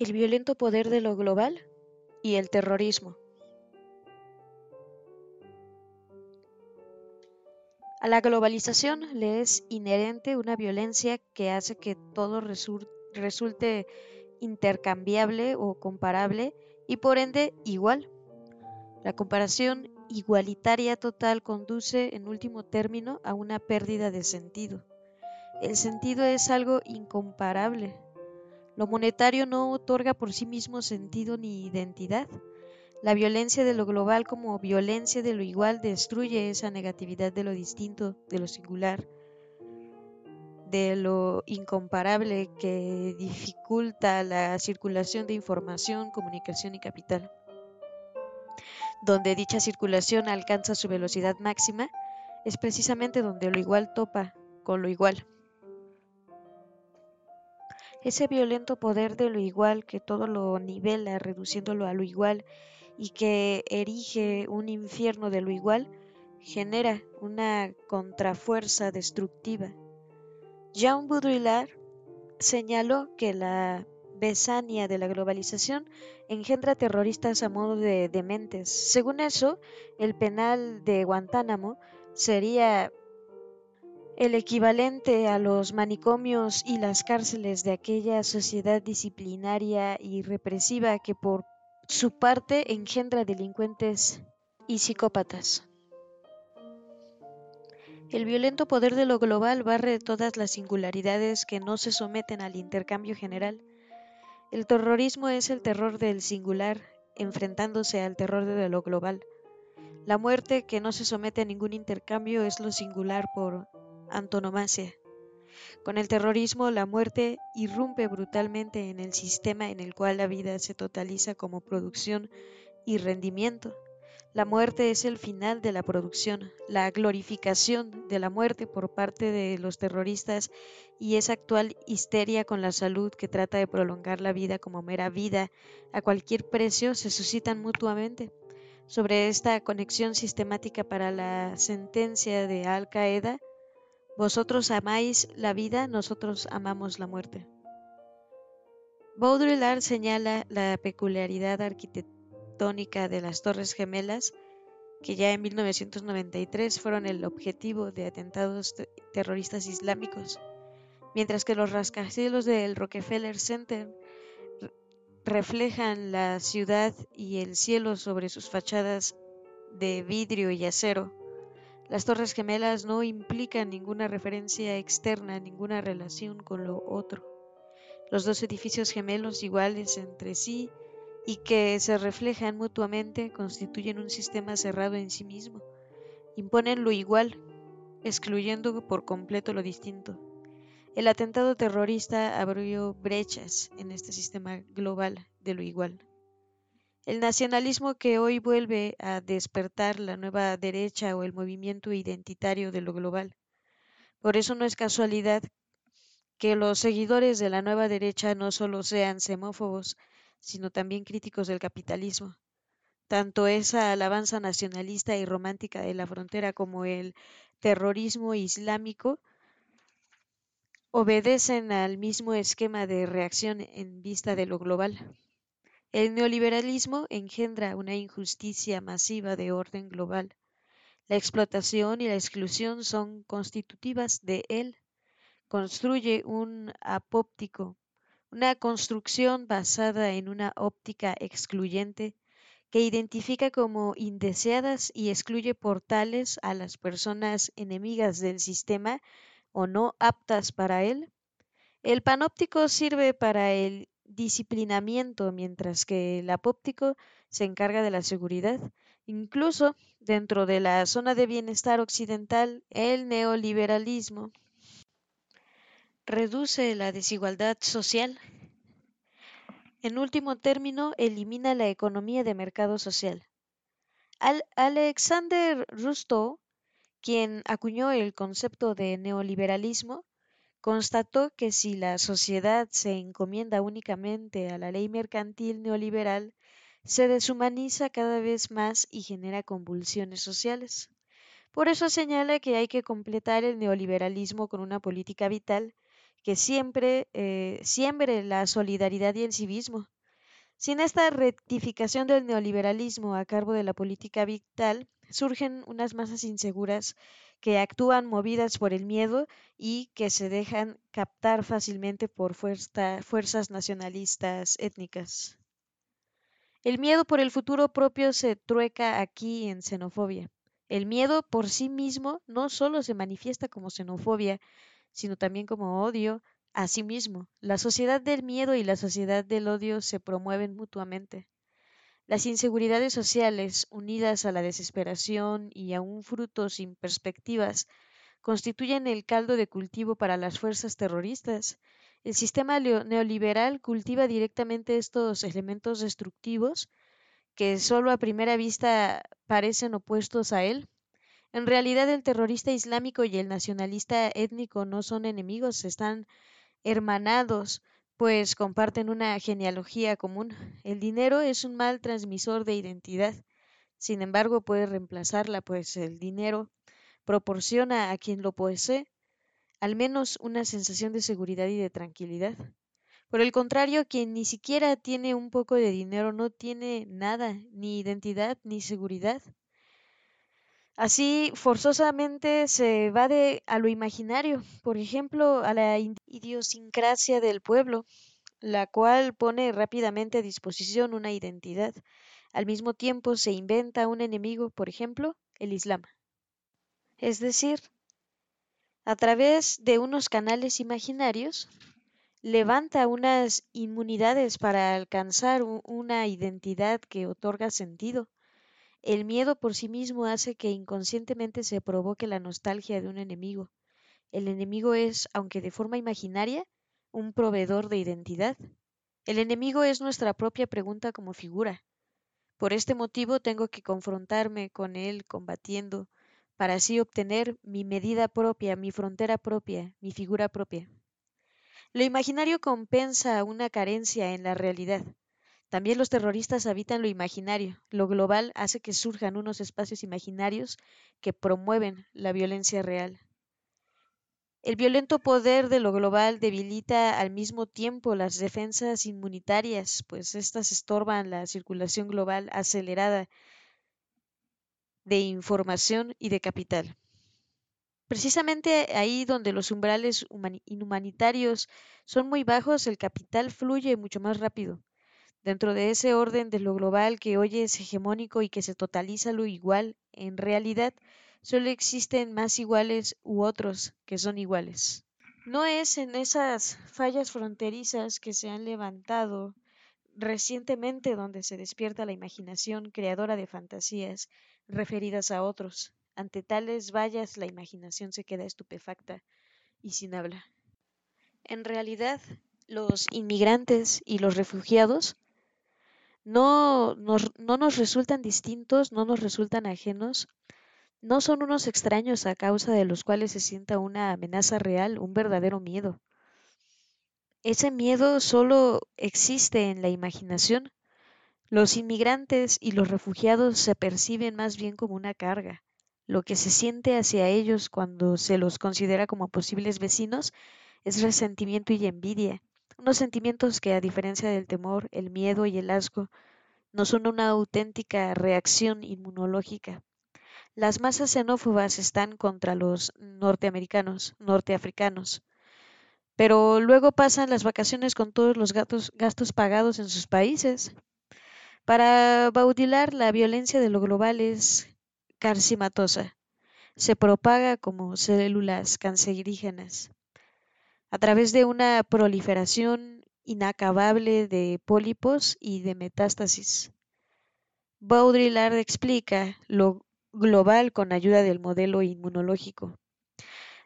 el violento poder de lo global y el terrorismo. A la globalización le es inherente una violencia que hace que todo resulte intercambiable o comparable y por ende igual. La comparación igualitaria total conduce en último término a una pérdida de sentido. El sentido es algo incomparable, lo monetario no otorga por sí mismo sentido ni identidad. La violencia de lo global como violencia de lo igual destruye esa negatividad de lo distinto, de lo singular, de lo incomparable que dificulta la circulación de información, comunicación y capital. Donde dicha circulación alcanza su velocidad máxima, es precisamente donde lo igual topa con lo igual. Ese violento poder de lo igual que todo lo nivela, reduciéndolo a lo igual, y que erige un infierno de lo igual, genera una contrafuerza destructiva. Jean Baudrillard señaló que la besania de la globalización engendra terroristas a modo de dementes. Según eso, el penal de Guantánamo sería el equivalente a los manicomios y las cárceles de aquella sociedad disciplinaria y represiva que por su parte engendra delincuentes y psicópatas. El violento poder de lo global barre todas las singularidades que no se someten al intercambio general. El terrorismo es el terror del singular enfrentándose al terror de lo global. La muerte que no se somete a ningún intercambio es lo singular por antonomasia. Con el terrorismo, la muerte irrumpe brutalmente en el sistema en el cual la vida se totaliza como producción y rendimiento. La muerte es el final de la producción, la glorificación de la muerte por parte de los terroristas y esa actual histeria con la salud que trata de prolongar la vida como mera vida a cualquier precio se suscitan mutuamente. Sobre esta conexión sistemática para la sentencia de Al Qaeda, vosotros amáis la vida, nosotros amamos la muerte. Baudrillard señala la peculiaridad arquitectónica de las Torres Gemelas, que ya en 1993 fueron el objetivo de atentados terroristas islámicos, mientras que los rascacielos del Rockefeller Center reflejan la ciudad y el cielo sobre sus fachadas de vidrio y acero. Las Torres Gemelas no implican ninguna referencia externa, ninguna relación con lo otro. Los dos edificios gemelos iguales entre sí y que se reflejan mutuamente constituyen un sistema cerrado en sí mismo. Imponen lo igual, excluyendo por completo lo distinto. El atentado terrorista abrió brechas en este sistema global de lo igual. El nacionalismo que hoy vuelve a despertar la nueva derecha o el movimiento identitario de lo global. Por eso no es casualidad que los seguidores de la nueva derecha no solo sean semófobos, sino también críticos del capitalismo. Tanto esa alabanza nacionalista y romántica de la frontera como el terrorismo islámico obedecen al mismo esquema de reacción en vista de lo global. El neoliberalismo engendra una injusticia masiva de orden global. La explotación y la exclusión son constitutivas de él. Construye un apóptico, una construcción basada en una óptica excluyente que identifica como indeseadas y excluye por tales a las personas enemigas del sistema o no aptas para él. El panóptico sirve para el disciplinamiento, mientras que el apóptico se encarga de la seguridad. Incluso dentro de la zona de bienestar occidental, el neoliberalismo reduce la desigualdad social. En último término, elimina la economía de mercado social. Alexander Rustow, quien acuñó el concepto de neoliberalismo, constató que si la sociedad se encomienda únicamente a la ley mercantil neoliberal, se deshumaniza cada vez más y genera convulsiones sociales. Por eso señala que hay que completar el neoliberalismo con una política vital que siempre eh, siembre la solidaridad y el civismo. Sin esta rectificación del neoliberalismo a cargo de la política vital, surgen unas masas inseguras que actúan movidas por el miedo y que se dejan captar fácilmente por fuerzas nacionalistas étnicas. El miedo por el futuro propio se trueca aquí en xenofobia. El miedo por sí mismo no solo se manifiesta como xenofobia, sino también como odio a sí mismo. La sociedad del miedo y la sociedad del odio se promueven mutuamente. Las inseguridades sociales, unidas a la desesperación y a un fruto sin perspectivas, constituyen el caldo de cultivo para las fuerzas terroristas. El sistema neoliberal cultiva directamente estos elementos destructivos que solo a primera vista parecen opuestos a él. En realidad el terrorista islámico y el nacionalista étnico no son enemigos, están hermanados, pues comparten una genealogía común. El dinero es un mal transmisor de identidad. Sin embargo, puede reemplazarla, pues el dinero proporciona a quien lo posee al menos una sensación de seguridad y de tranquilidad. Por el contrario, quien ni siquiera tiene un poco de dinero no tiene nada, ni identidad ni seguridad. Así, forzosamente se va de, a lo imaginario, por ejemplo, a la idiosincrasia del pueblo, la cual pone rápidamente a disposición una identidad. Al mismo tiempo se inventa un enemigo, por ejemplo, el Islam. Es decir, a través de unos canales imaginarios, levanta unas inmunidades para alcanzar una identidad que otorga sentido. El miedo por sí mismo hace que inconscientemente se provoque la nostalgia de un enemigo. El enemigo es, aunque de forma imaginaria, un proveedor de identidad. El enemigo es nuestra propia pregunta como figura. Por este motivo tengo que confrontarme con él combatiendo, para así obtener mi medida propia, mi frontera propia, mi figura propia. Lo imaginario compensa una carencia en la realidad. También los terroristas habitan lo imaginario. Lo global hace que surjan unos espacios imaginarios que promueven la violencia real. El violento poder de lo global debilita al mismo tiempo las defensas inmunitarias, pues éstas estorban la circulación global acelerada de información y de capital. Precisamente ahí donde los umbrales inhumanitarios son muy bajos, el capital fluye mucho más rápido. Dentro de ese orden de lo global que hoy es hegemónico y que se totaliza lo igual, en realidad solo existen más iguales u otros que son iguales. No es en esas fallas fronterizas que se han levantado recientemente donde se despierta la imaginación creadora de fantasías referidas a otros. Ante tales vallas la imaginación se queda estupefacta y sin habla. En realidad, los inmigrantes y los refugiados no nos, no nos resultan distintos, no nos resultan ajenos, no son unos extraños a causa de los cuales se sienta una amenaza real, un verdadero miedo. Ese miedo solo existe en la imaginación. Los inmigrantes y los refugiados se perciben más bien como una carga. Lo que se siente hacia ellos cuando se los considera como posibles vecinos es resentimiento y envidia, unos sentimientos que a diferencia del temor, el miedo y el asco, no son una auténtica reacción inmunológica. Las masas xenófobas están contra los norteamericanos, norteafricanos, pero luego pasan las vacaciones con todos los gastos pagados en sus países. Para baudilar, la violencia de lo global es carcimatosa. Se propaga como células cancerígenas a través de una proliferación inacabable de pólipos y de metástasis. Baudrillard explica lo global con ayuda del modelo inmunológico.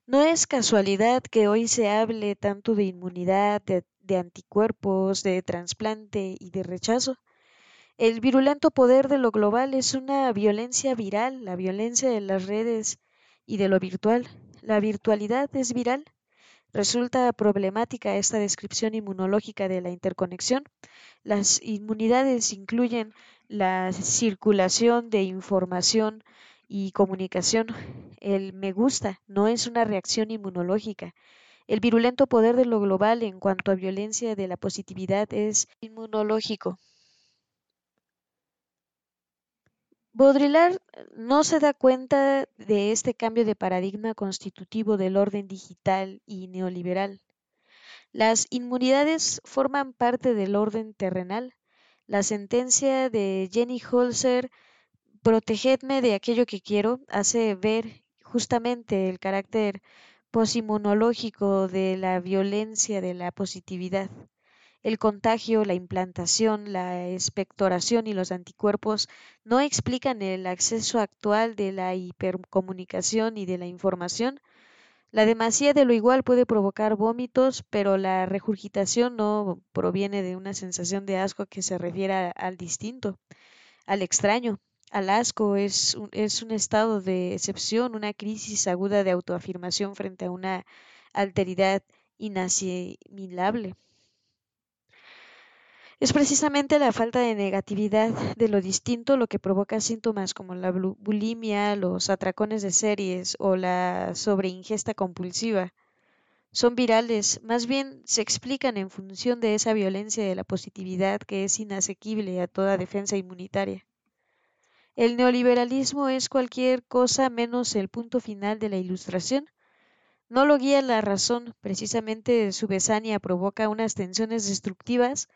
No es casualidad que hoy se hable tanto de inmunidad, de, anticuerpos, de trasplante y de rechazo. El virulento poder de lo global es una violencia viral, la violencia de las redes y de lo virtual. La virtualidad es viral. Resulta problemática esta descripción inmunológica de la interconexión. Las inmunidades incluyen la circulación de información y comunicación. El me gusta no es una reacción inmunológica, El virulento poder de lo global en cuanto a violencia de la positividad es inmunológico. Baudrillard no se da cuenta de este cambio de paradigma constitutivo del orden digital y neoliberal. Las inmunidades forman parte del orden terrenal. La sentencia de Jenny Holzer, protegedme de aquello que quiero, hace ver justamente el carácter posinmunológico de la violencia de la positividad. El contagio, la implantación, la expectoración y los anticuerpos no explican el acceso actual de la hipercomunicación y de la información. La demasía de lo igual puede provocar vómitos, pero la regurgitación no proviene de una sensación de asco que se refiera al distinto, al extraño. Al asco es un, es un estado de excepción, una crisis aguda de autoafirmación frente a una alteridad inasimilable. Es precisamente la falta de negatividad de lo distinto lo que provoca síntomas como la bulimia, los atracones de series o la sobreingesta compulsiva. Son virales, más bien se explican en función de esa violencia de la positividad que es inasequible a toda defensa inmunitaria. El neoliberalismo es cualquier cosa menos el punto final de la ilustración. No lo guía la razón, precisamente su besania provoca unas tensiones destructivas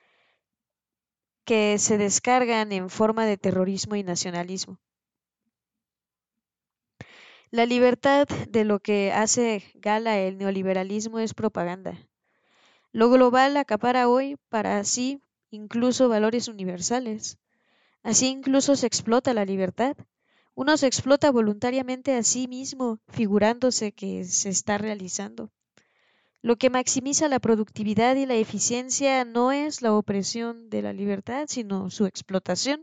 que se descargan en forma de terrorismo y nacionalismo. La libertad de lo que hace gala el neoliberalismo es propaganda. Lo global acapara hoy para sí incluso valores universales. Así incluso se explota la libertad. Uno se explota voluntariamente a sí mismo, figurándose que se está realizando. Lo que maximiza la productividad y la eficiencia no es la opresión de la libertad, sino su explotación.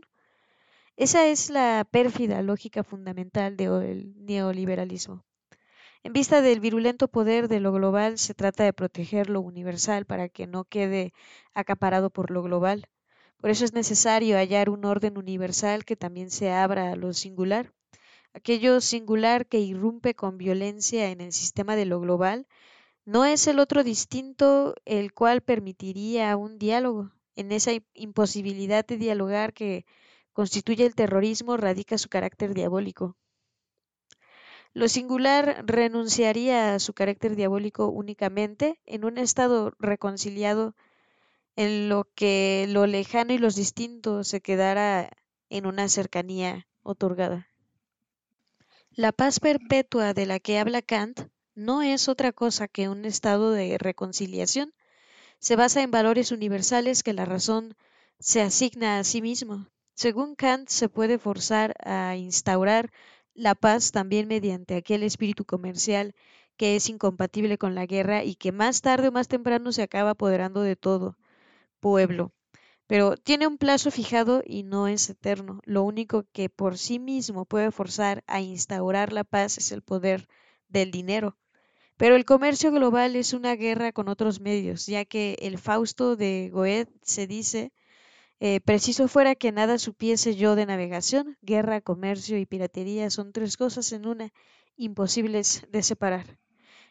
Esa es la pérfida lógica fundamental del neoliberalismo. En vista del virulento poder de lo global, se trata de proteger lo universal para que no quede acaparado por lo global. Por eso es necesario hallar un orden universal que también se abra a lo singular. Aquello singular que irrumpe con violencia en el sistema de lo global no es el otro distinto el cual permitiría un diálogo. En esa imposibilidad de dialogar que constituye el terrorismo radica su carácter diabólico. Lo singular renunciaría a su carácter diabólico únicamente en un estado reconciliado en lo que lo lejano y los distintos se quedara en una cercanía otorgada. La paz perpetua de la que habla Kant no es otra cosa que un estado de reconciliación. Se basa en valores universales que la razón se asigna a sí mismo. Según Kant, se puede forzar a instaurar la paz también mediante aquel espíritu comercial que es incompatible con la guerra y que más tarde o más temprano se acaba apoderando de todo pueblo. Pero tiene un plazo fijado y no es eterno. Lo único que por sí mismo puede forzar a instaurar la paz es el poder del dinero. Pero el comercio global es una guerra con otros medios, ya que el Fausto de Goethe se dice, eh, preciso fuera que nada supiese yo de navegación, guerra, comercio y piratería son tres cosas en una, imposibles de separar.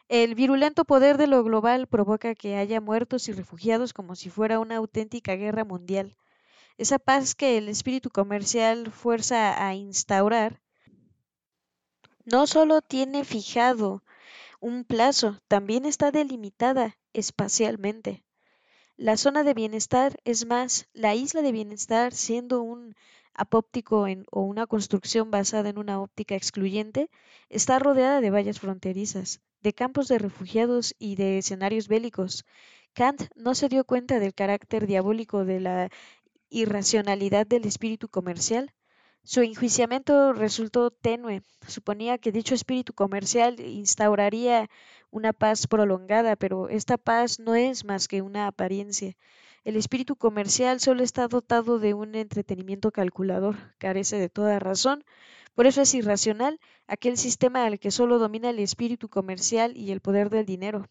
El virulento poder de lo global provoca que haya muertos y refugiados como si fuera una auténtica guerra mundial. Esa paz que el espíritu comercial fuerza a instaurar no solo tiene fijado un plazo, también está delimitada espacialmente. La zona de bienestar es más, la isla de bienestar siendo un apóptico o una construcción basada en una óptica excluyente, está rodeada de vallas fronterizas, de campos de refugiados y de escenarios bélicos. Kant no se dio cuenta del carácter diabólico de la irracionalidad del espíritu comercial, su enjuiciamiento resultó tenue. Suponía que dicho espíritu comercial instauraría una paz prolongada, pero esta paz no es más que una apariencia. El espíritu comercial solo está dotado de un entretenimiento calculador, carece de toda razón, por eso es irracional aquel sistema al que solo domina el espíritu comercial y el poder del dinero.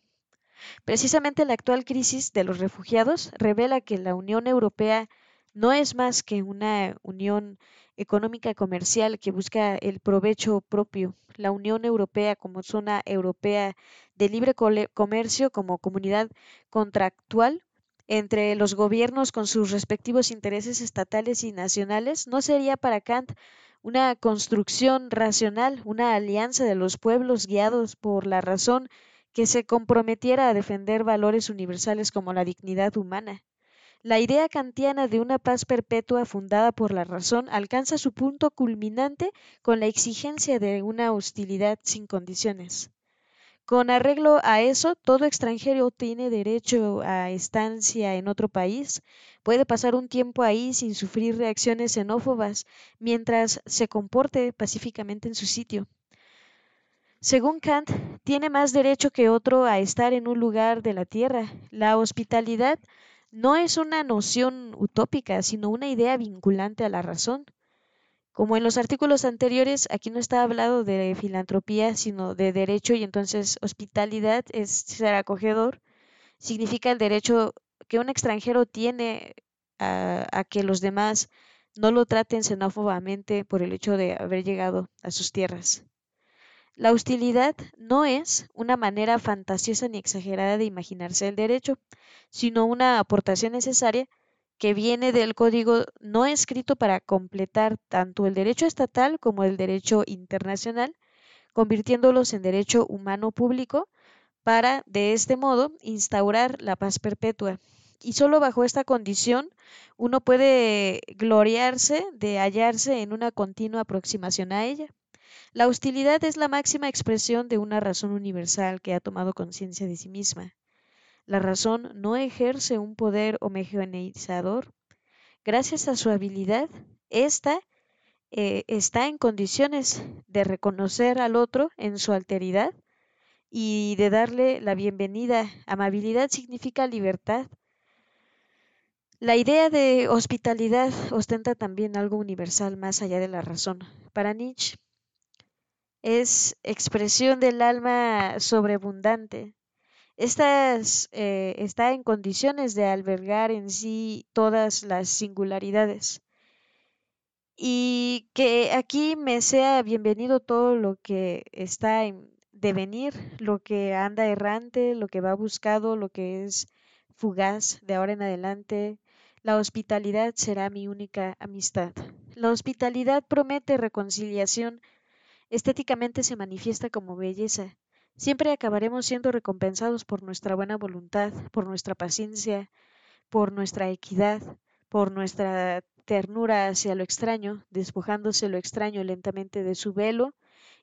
Precisamente la actual crisis de los refugiados revela que la Unión Europea no es más que una unión económica comercial que busca el provecho propio. La Unión Europea como zona europea de libre comercio como comunidad contractual entre los gobiernos con sus respectivos intereses estatales y nacionales no sería para Kant una construcción racional, una alianza de los pueblos guiados por la razón que se comprometiera a defender valores universales como la dignidad humana. La idea kantiana de una paz perpetua fundada por la razón alcanza su punto culminante con la exigencia de una hostilidad sin condiciones. Con arreglo a eso, todo extranjero tiene derecho a estancia en otro país, puede pasar un tiempo ahí sin sufrir reacciones xenófobas, mientras se comporte pacíficamente en su sitio. Según Kant, tiene más derecho que otro a estar en un lugar de la tierra. La hospitalidad no es una noción utópica, sino una idea vinculante a la razón. Como en los artículos anteriores, aquí no está hablado de filantropía, sino de derecho y entonces hospitalidad es ser acogedor. Significa el derecho que un extranjero tiene a, que los demás no lo traten xenófobamente por el hecho de haber llegado a sus tierras. La hostilidad no es una manera fantasiosa ni exagerada de imaginarse el derecho, sino una aportación necesaria que viene del código no escrito para completar tanto el derecho estatal como el derecho internacional, convirtiéndolos en derecho humano público para, de este modo, instaurar la paz perpetua. Y solo bajo esta condición uno puede gloriarse de hallarse en una continua aproximación a ella. La hostilidad es la máxima expresión de una razón universal que ha tomado conciencia de sí misma. La razón no ejerce un poder homogeneizador. Gracias a su habilidad, ésta eh, está en condiciones de reconocer al otro en su alteridad y de darle la bienvenida. Amabilidad significa libertad. La idea de hospitalidad ostenta también algo universal más allá de la razón. Para Nietzsche, es expresión del alma sobreabundante. Esta eh, está en condiciones de albergar en sí todas las singularidades. Y que aquí me sea bienvenido todo lo que está en devenir, lo que anda errante, lo que va buscado, lo que es fugaz de ahora en adelante. La hospitalidad será mi única amistad. La hospitalidad promete reconciliación estéticamente se manifiesta como belleza. Siempre acabaremos siendo recompensados por nuestra buena voluntad, por nuestra paciencia, por nuestra equidad, por nuestra ternura hacia lo extraño, despojándose lo extraño lentamente de su velo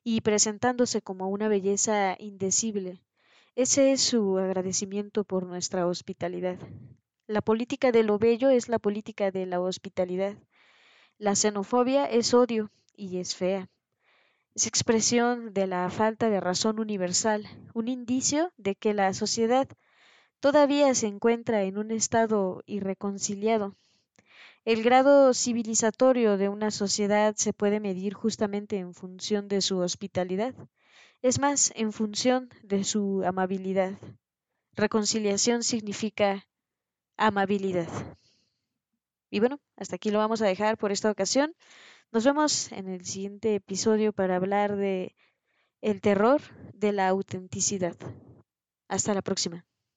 y presentándose como una belleza indecible. Ese es su agradecimiento por nuestra hospitalidad. La política de lo bello es la política de la hospitalidad. La xenofobia es odio y es fea es expresión de la falta de razón universal, un indicio de que la sociedad todavía se encuentra en un estado irreconciliado. El grado civilizatorio de una sociedad se puede medir justamente en función de su hospitalidad, es más, en función de su amabilidad. Reconciliación significa amabilidad. Y bueno, hasta aquí lo vamos a dejar por esta ocasión. Nos vemos en el siguiente episodio para hablar de el terror de la autenticidad. Hasta la próxima.